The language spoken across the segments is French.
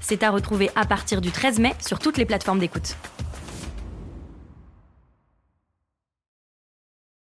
C'est à retrouver à partir du 13 mai sur toutes les plateformes d'écoute.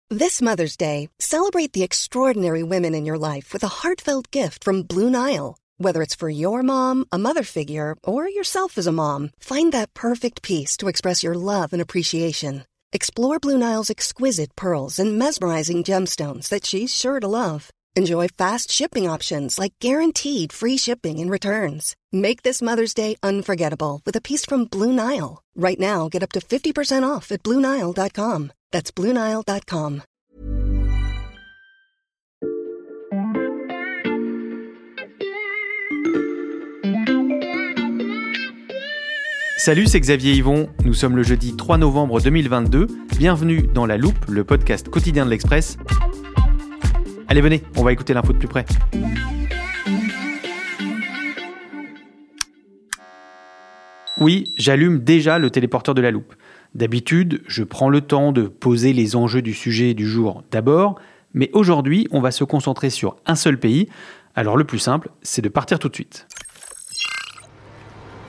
This Mother's Day, celebrate the extraordinary women in your life with a heartfelt gift from Blue Nile. Whether it's for your mom, a mother figure, or yourself as a mom, find that perfect piece to express your love and appreciation. Explore Blue Nile's exquisite pearls and mesmerizing gemstones that she's sure to love. Enjoy fast shipping options like guaranteed free shipping and returns. Make this Mother's Day unforgettable with a piece from Blue Nile. Right now, get up to 50% off at BlueNile.com. That's BlueNile.com. Salut, c'est Xavier Yvon. Nous sommes le jeudi 3 novembre 2022. Bienvenue dans La Loupe, le podcast quotidien de l'Express. Allez, venez, on va écouter l'info de plus près. Oui, j'allume déjà le téléporteur de la loupe. D'habitude, je prends le temps de poser les enjeux du sujet du jour d'abord, mais aujourd'hui, on va se concentrer sur un seul pays. Alors le plus simple, c'est de partir tout de suite.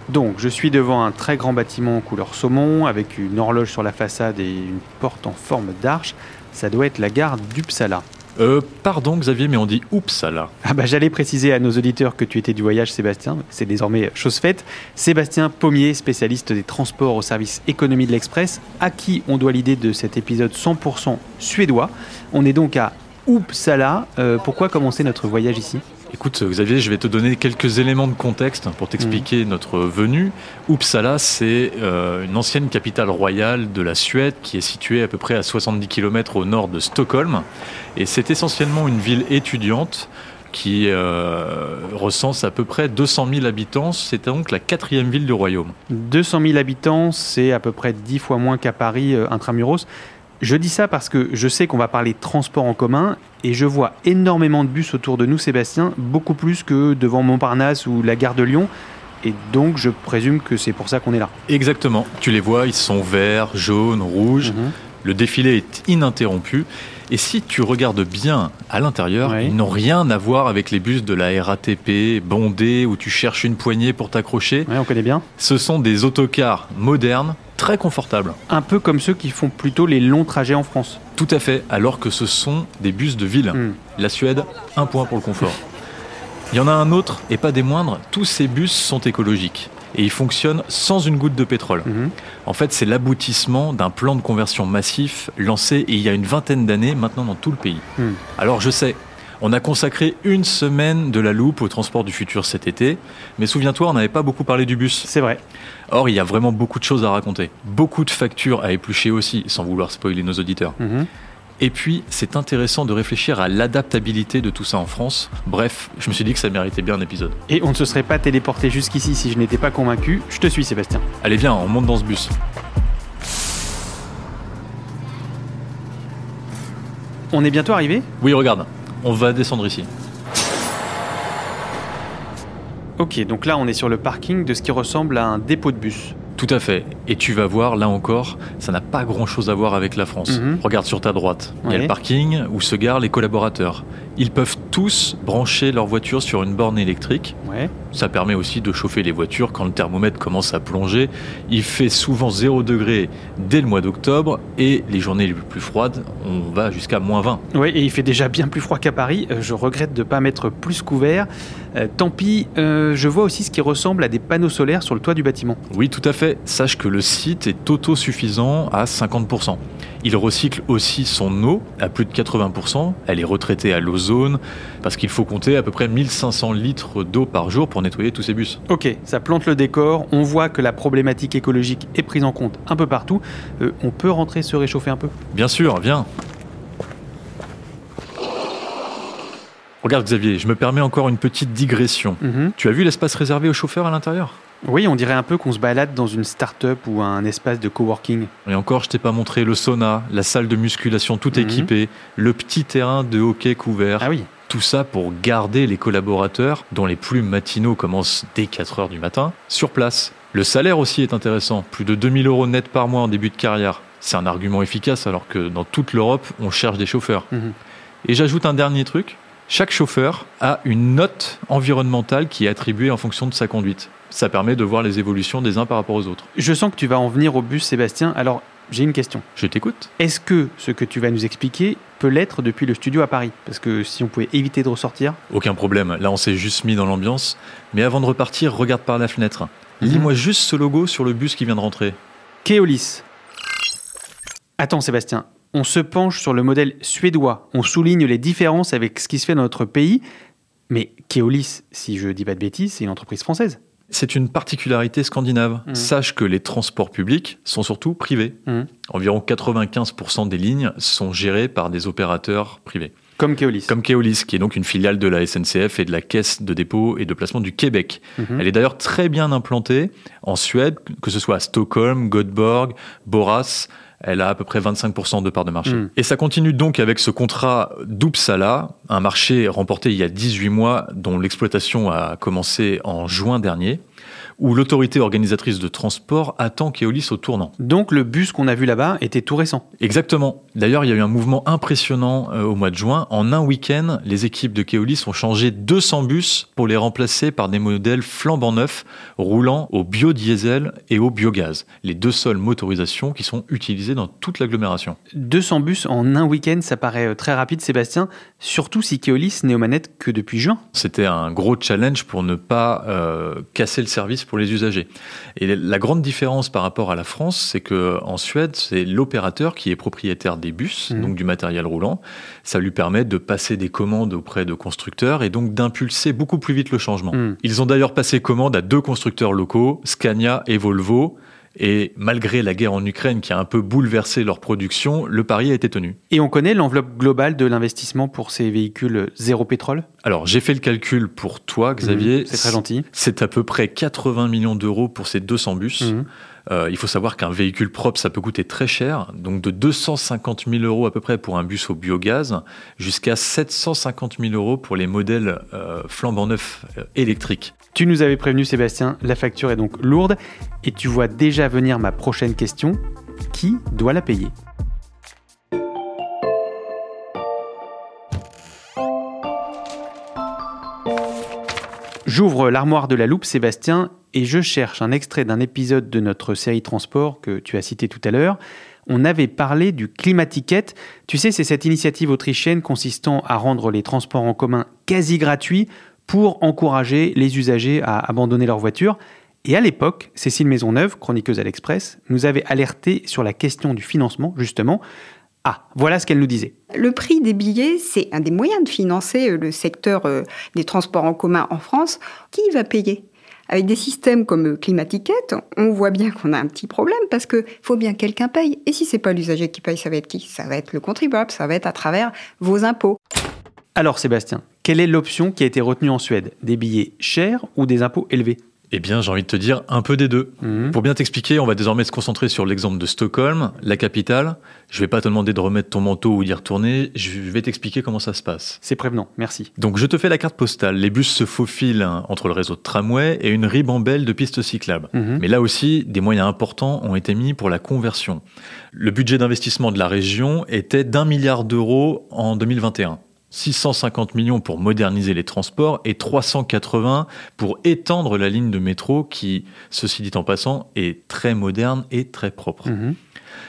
Donc, je suis devant un très grand bâtiment couleur saumon, avec une horloge sur la façade et une porte en forme d'arche. Ça doit être la gare d'Uppsala. Euh, pardon Xavier, mais on dit là. Ah bah j'allais préciser à nos auditeurs que tu étais du voyage Sébastien, c'est désormais chose faite. Sébastien Pommier, spécialiste des transports au service économie de l'Express, à qui on doit l'idée de cet épisode 100% suédois. On est donc à Uppsala. Euh, pourquoi commencer notre voyage ici? Écoute Xavier, je vais te donner quelques éléments de contexte pour t'expliquer notre venue. Uppsala, c'est euh, une ancienne capitale royale de la Suède qui est située à peu près à 70 km au nord de Stockholm. Et c'est essentiellement une ville étudiante qui euh, recense à peu près 200 000 habitants. C'est donc la quatrième ville du royaume. 200 000 habitants, c'est à peu près 10 fois moins qu'à Paris euh, intramuros. Je dis ça parce que je sais qu'on va parler de transport en commun et je vois énormément de bus autour de nous, Sébastien, beaucoup plus que devant Montparnasse ou la gare de Lyon. Et donc, je présume que c'est pour ça qu'on est là. Exactement. Tu les vois, ils sont verts, jaunes, rouges. Mhm. Le défilé est ininterrompu. Et si tu regardes bien à l'intérieur, ils n'ont rien à voir avec les bus de la RATP bondés où tu cherches une poignée pour t'accrocher. Ouais, on connaît bien. Ce sont des autocars modernes, très confortables. Un peu comme ceux qui font plutôt les longs trajets en France. Tout à fait, alors que ce sont des bus de ville. Hmm. La Suède, un point pour le confort. Il y en a un autre, et pas des moindres, tous ces bus sont écologiques. Et ils fonctionnent sans une goutte de pétrole. Mhm. En fait, c'est l'aboutissement d'un plan de conversion massif lancé il y a une vingtaine d'années maintenant dans tout le pays. Hmm. Alors je sais, on a consacré une semaine de la loupe au transport du futur cet été, mais souviens-toi, on n'avait pas beaucoup parlé du bus. C'est vrai. Or, il y a vraiment beaucoup de choses à raconter. Beaucoup de factures à éplucher aussi, sans vouloir spoiler nos auditeurs. Mhm. Et puis, c'est intéressant de réfléchir à l'adaptabilité de tout ça en France. Bref, je me suis dit que ça méritait bien un épisode. Et on ne se serait pas téléporté jusqu'ici si je n'étais pas convaincu. Je te suis, Sébastien. Allez, viens, on monte dans ce bus. On est bientôt arrivé? Oui, regarde, on va descendre ici. Ok, donc là on est sur le parking de ce qui ressemble à un dépôt de bus. Tout à fait. Et tu vas voir, là encore, ça n'a pas grand-chose à voir avec la France. Mhm. Regarde sur ta droite. Il y a le parking où se garent les collaborateurs. Ils peuvent tous brancher leur voiture sur une borne électrique. Ouais. Ça permet aussi de chauffer les voitures quand le thermomètre commence à plonger. Il fait souvent 0 degré dès le mois d'octobre et les journées les plus froides, on va jusqu'à moins 20. Ouais, et il fait déjà bien plus froid qu'à Paris. Euh, Je regrette de ne pas mettre plus couvert. Euh, tant pis, euh, je vois aussi ce qui ressemble à des panneaux solaires sur le toit du bâtiment. Oui, tout à fait. Sache que le site est autosuffisant à 50%. Il recycle aussi son eau à plus de 80%. Elle est retraitée à l'ozone parce qu'il faut compter à peu près 1500 litres d'eau par jour pour nettoyer tous ces bus. Ok, ça plante le décor. On voit que la problématique écologique est prise en compte un peu partout. Euh, on peut rentrer se réchauffer un peu? Bien sûr, viens. Regarde Xavier, je me permets encore une petite digression. Mhm. Tu as vu l'espace réservé aux chauffeurs à l'intérieur? Oui, on dirait un peu qu'on se balade dans une start-up ou un espace de coworking. Et encore, je t'ai pas montré le sauna, la salle de musculation tout Mhm. équipée, le petit terrain de hockey couvert. Ah oui. Tout ça pour garder les collaborateurs, dont les plus matinaux commencent dès 4 heures du matin, sur place. Le salaire aussi est intéressant, plus de 2000 euros net par mois en début de carrière. C'est un argument efficace alors que dans toute l'Europe, on cherche des chauffeurs. Mhm. Et j'ajoute un dernier truc. Chaque chauffeur a une note environnementale qui est attribuée en fonction de sa conduite. Ça permet de voir les évolutions des uns par rapport aux autres. Je sens que tu vas en venir au bus, Sébastien. Alors, j'ai une question. Je t'écoute. Est-ce que ce que tu vas nous expliquer peut l'être depuis le studio à Paris? Parce que si on pouvait éviter de ressortir. Aucun problème. Là, on s'est juste mis dans l'ambiance. Mais avant de repartir, regarde par la fenêtre. Mhm. Lis-moi juste ce logo sur le bus qui vient de rentrer. Keolis. Attends, Sébastien. On se penche sur le modèle suédois. On souligne les différences avec ce qui se fait dans notre pays. Mais Keolis, si je dis pas de bêtises, c'est une entreprise française. C'est une particularité scandinave. Mhm. Sache que les transports publics sont surtout privés. Mhm. Environ 95% des lignes sont gérées par des opérateurs privés. Comme Keolis. Comme Keolis, qui est donc une filiale de la SNCF et de la Caisse de dépôt et de placement du Québec. Mhm. Elle est d'ailleurs très bien implantée en Suède, que ce soit à Stockholm, Göteborg, Boras. Elle a à peu près 25% de part de marché. Mm. Et ça continue donc avec ce contrat d'Uppsala, un marché remporté il y a 18 mois, dont l'exploitation a commencé en juin dernier, où l'autorité organisatrice de transport attend Keolis au tournant. Donc le bus qu'on a vu là-bas était tout récent. Exactement. D'ailleurs, il y a eu un mouvement impressionnant euh, au mois de juin. En un week-end, les équipes de Keolis ont changé 200 bus pour les remplacer par des modèles flambant neufs, roulant au biodiesel et au biogaz, les deux seules motorisations qui sont utilisées dans toute l'agglomération. 200 bus en un week-end, ça paraît euh, très rapide, Sébastien. Surtout si Keolis n'est aux manettes que depuis juin. C'était un gros challenge pour ne pas euh, casser le service pour les usagers. Et la grande différence par rapport à la France, c'est que en Suède, c'est l'opérateur qui est propriétaire des bus, Mhm. donc du matériel roulant. Ça lui permet de passer des commandes auprès de constructeurs et donc d'impulser beaucoup plus vite le changement. Mhm. Ils ont d'ailleurs passé commande à deux constructeurs locaux, Scania et Volvo. Et malgré la guerre en Ukraine qui a un peu bouleversé leur production, le pari a été tenu. Et on connaît l'enveloppe globale de l'investissement pour ces véhicules zéro pétrole? Alors j'ai fait le calcul pour toi, Xavier. Mhm, C'est très gentil. C'est à peu près 80 millions d'euros pour ces 200 bus. Mhm. Euh, il faut savoir qu'un véhicule propre, ça peut coûter très cher, donc de 250 000 euros à peu près pour un bus au biogaz, jusqu'à 750 000 euros pour les modèles euh, flambant neufs euh, électriques. Tu nous avais prévenu, Sébastien, la facture est donc lourde. Et tu vois déjà venir ma prochaine question. Qui doit la payer? J'ouvre l'armoire de la loupe, Sébastien, et je cherche un extrait d'un épisode de notre série Transport que tu as cité tout à l'heure. On avait parlé du Climaticket. Tu sais, c'est cette initiative autrichienne consistant à rendre les transports en commun quasi gratuits pour encourager les usagers à abandonner leur voiture. Et à l'époque, Cécile Maisonneuve, chroniqueuse à l'Express, nous avait alerté sur la question du financement, justement. Ah, voilà ce qu'elle nous disait. Le prix des billets, c'est un des moyens de financer euh, le secteur euh, des transports en commun en France. Qui va payer? Avec des systèmes comme euh, Climaticket, on voit bien qu'on a un petit problème parce que faut bien que quelqu'un paye. Et si c'est pas l'usager qui paye, ça va être qui? Ça va être le contribuable, ça va être à travers vos impôts. Alors Sébastien, quelle est l'option qui a été retenue en Suède? Des billets chers ou des impôts élevés? Eh bien, j'ai envie de te dire un peu des deux. Mhm. Pour bien t'expliquer, on va désormais se concentrer sur l'exemple de Stockholm, la capitale. Je vais pas te demander de remettre ton manteau ou d'y retourner, je vais t'expliquer comment ça se passe. C'est prévenant, merci. Donc je te fais la carte postale. Les bus se faufilent entre le réseau de tramway et une ribambelle de pistes cyclables. Mhm. Mais là aussi, des moyens importants ont été mis pour la conversion. Le budget d'investissement de la région était d'un milliard d'euros en 2021. 650 millions pour moderniser les transports et 380 pour étendre la ligne de métro qui, ceci dit en passant, est très moderne et très propre. Mhm.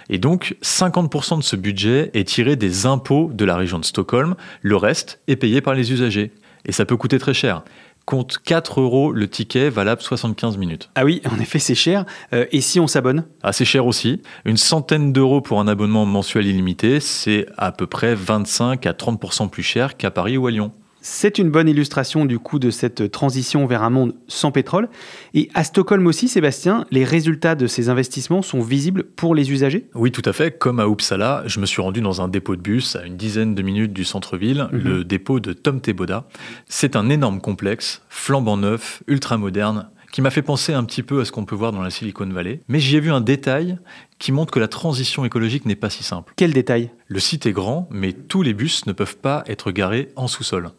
Et donc, 50% de ce budget est tiré des impôts de la région de Stockholm. Le reste est payé par les usagers. Et ça peut coûter très cher. Compte 4 euros le ticket valable 75 minutes. Ah oui, en effet, c'est cher. Euh, et si on s'abonne? Assez cher aussi. Une centaine d'euros pour un abonnement mensuel illimité, c'est à peu près 25 à 30% plus cher qu'à Paris ou à Lyon. C'est une bonne illustration du coup de cette transition vers un monde sans pétrole. Et à Stockholm aussi, Sébastien, les résultats de ces investissements sont visibles pour les usagers? Oui, tout à fait. Comme à Uppsala, je me suis rendu dans un dépôt de bus à une dizaine de minutes du centre-ville, Mhm. le dépôt de Tom Teboda. C'est un énorme complexe, flambant neuf, ultra moderne, qui m'a fait penser un petit peu à ce qu'on peut voir dans la Silicon Valley. Mais j'y ai vu un détail qui montre que la transition écologique n'est pas si simple. Quel détail? Le site est grand, mais tous les bus ne peuvent pas être garés en sous-sol.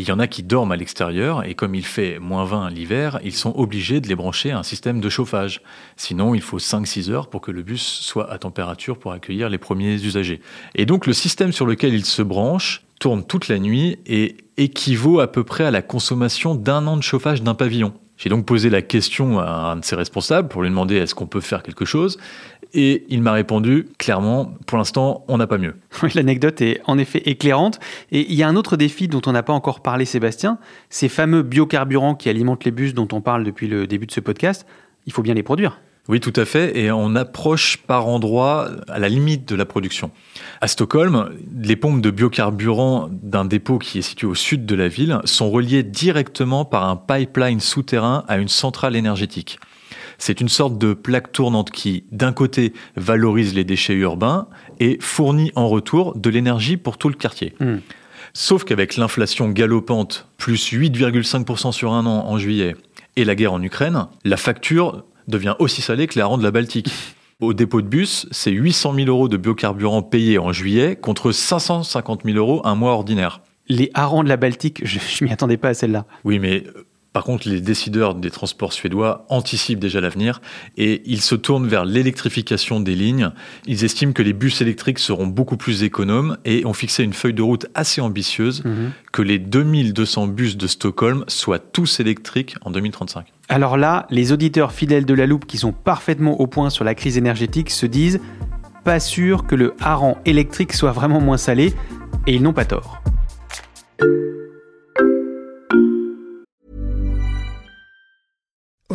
Il y en a qui dorment à l'extérieur et comme il fait moins 20 l'hiver, ils sont obligés de les brancher à un système de chauffage. Sinon, il faut 5-6 heures pour que le bus soit à température pour accueillir les premiers usagers. Et donc le système sur lequel ils se branchent tourne toute la nuit et équivaut à peu près à la consommation d'un an de chauffage d'un pavillon. J'ai donc posé la question à un de ses responsables pour lui demander est-ce qu'on peut faire quelque chose. Et il m'a répondu clairement, pour l'instant, on n'a pas mieux. Oui, l'anecdote est en effet éclairante. Et il y a un autre défi dont on n'a pas encore parlé, Sébastien, ces fameux biocarburants qui alimentent les bus dont on parle depuis le début de ce podcast. Il faut bien les produire. Oui, tout à fait. Et on approche par endroits à la limite de la production. À Stockholm, les pompes de biocarburant d'un dépôt qui est situé au sud de la ville sont reliées directement par un pipeline souterrain à une centrale énergétique. C'est une sorte de plaque tournante qui, d'un côté, valorise les déchets urbains et fournit en retour de l'énergie pour tout le quartier. Hmm. Sauf qu'avec l'inflation galopante, plus 8,5% sur un an en juillet, et la guerre en Ukraine, la facture devient aussi salée que les harengs de la Baltique. Au dépôt de bus, c'est 800 000 euros de biocarburant payés en juillet contre 550 000 euros un mois ordinaire. Les harengs de la Baltique, je, je m'y attendais pas à celle-là. Oui, mais par contre, les décideurs des transports suédois anticipent déjà l'avenir et ils se tournent vers l'électrification des lignes. Ils estiment que les bus électriques seront beaucoup plus économes et ont fixé une feuille de route assez ambitieuse Mhm. que les 2200 bus de Stockholm soient tous électriques en 2035. Alors là, les auditeurs fidèles de la loupe qui sont parfaitement au point sur la crise énergétique se disent pas sûr que le hareng électrique soit vraiment moins salé, et ils n'ont pas tort.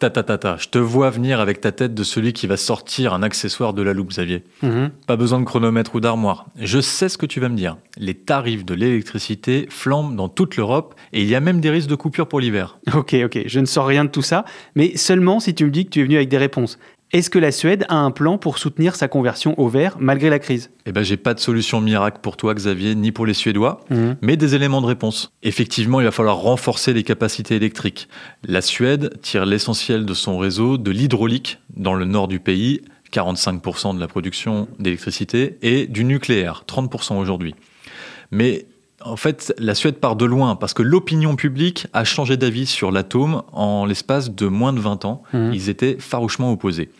Ta ta ta ta, je te vois venir avec ta tête de celui qui va sortir un accessoire de la loupe, Xavier. Mhm. Pas besoin de chronomètre ou d'armoire. Je sais ce que tu vas me dire. Les tarifs de l'électricité flambent dans toute l'Europe et il y a même des risques de coupure pour l'hiver. Ok, ok, je ne sors rien de tout ça, mais seulement si tu me dis que tu es venu avec des réponses. Est-ce que la Suède a un plan pour soutenir sa conversion au vert malgré la crise? Eh ben, j'ai pas de solution miracle pour toi, Xavier, ni pour les Suédois, Mhm. mais des éléments de réponse. Effectivement, il va falloir renforcer les capacités électriques. La Suède tire l'essentiel de son réseau de l'hydraulique dans le nord du pays, 45% de la production d'électricité, et du nucléaire, 30% aujourd'hui. Mais en fait, la Suède part de loin parce que l'opinion publique a changé d'avis sur l'atome en l'espace de moins de 20 ans. Mhm. Ils étaient farouchement opposés.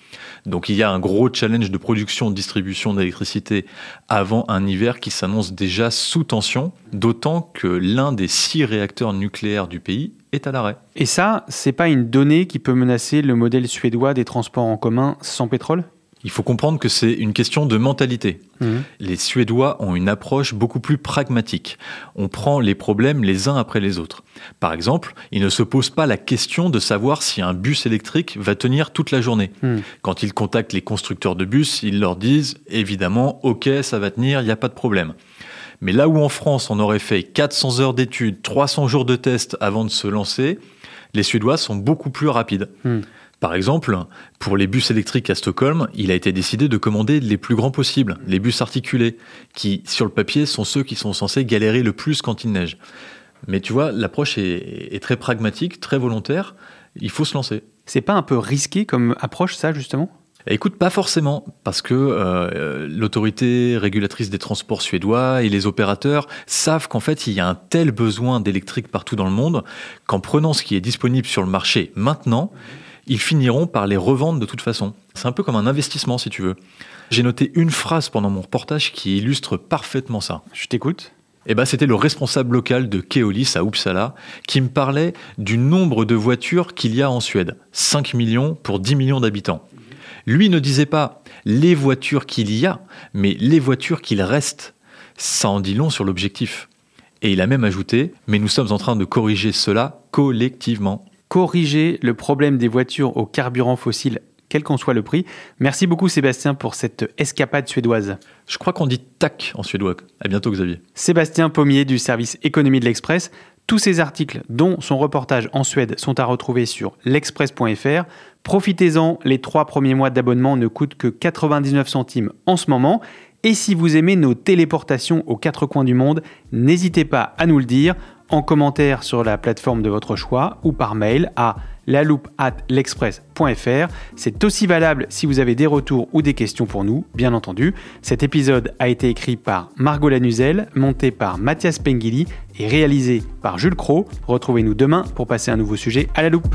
Donc il y a un gros challenge de production-distribution d'électricité avant un hiver qui s'annonce déjà sous tension, d'autant que l'un des six réacteurs nucléaires du pays est à l'arrêt. Et ça, c'est pas une donnée qui peut menacer le modèle suédois des transports en commun sans pétrole? Il faut comprendre que c'est une question de mentalité. Les Suédois ont une approche beaucoup plus pragmatique. On prend les problèmes les uns après les autres. Par exemple, ils ne se posent pas la question de savoir si un bus électrique va tenir toute la journée. Hmm. Quand ils contactent les constructeurs de bus, ils leur disent évidemment, OK, ça va tenir, il n'y a pas de problème. Mais là où en France, on aurait fait 400 heures d'études, 300 jours de tests avant de se lancer, les Suédois sont beaucoup plus rapides. Hmm. Par exemple, pour les bus électriques à Stockholm, il a été décidé de commander les plus grands possibles, les bus articulés, qui, sur le papier, sont ceux qui sont censés galérer le plus quand il neige. Mais tu vois, l'approche est, est très pragmatique, très volontaire. Il faut se lancer. C'est pas un peu risqué comme approche, ça, justement? Écoute, pas forcément, parce que euh, l'autorité régulatrice des transports suédois et les opérateurs savent qu'en fait, il y a un tel besoin d'électrique partout dans le monde qu'en prenant ce qui est disponible sur le marché maintenant, ils finiront par les revendre de toute façon. C'est un peu comme un investissement, si tu veux. J'ai noté une phrase pendant mon reportage qui illustre parfaitement ça. Je t'écoute. Eh ben, c'était le responsable local de Keolis à Uppsala qui me parlait du nombre de voitures qu'il y a en Suède. 5 millions pour 10 millions d'habitants. Lui ne disait pas les voitures qu'il y a, mais les voitures qu'il reste. Ça en dit long sur l'objectif. Et il a même ajouté, mais nous sommes en train de corriger cela collectivement. Corriger le problème des voitures au carburant fossile quel qu'en soit le prix. Merci beaucoup Sébastien pour cette escapade suédoise. Je crois qu'on dit tac en suédois. À bientôt Xavier. Sébastien Pommier du service économie de l'Express. Tous ces articles, dont son reportage en Suède, sont à retrouver sur l'express.fr. Profitez-en, les trois premiers mois d'abonnement ne coûtent que 99 centimes en ce moment. Et si vous aimez nos téléportations aux quatre coins du monde, n'hésitez pas à nous le dire en commentaire sur la plateforme de votre choix ou par mail à la loupe at l'express.fr. C'est aussi valable si vous avez des retours ou des questions pour nous, bien entendu. Cet épisode a été écrit par Margot Lanuzel, monté par Mathias Pengili et réalisé par Jules Cro. Retrouvez-nous demain pour passer un nouveau sujet à la loupe.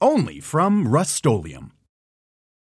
only from Rust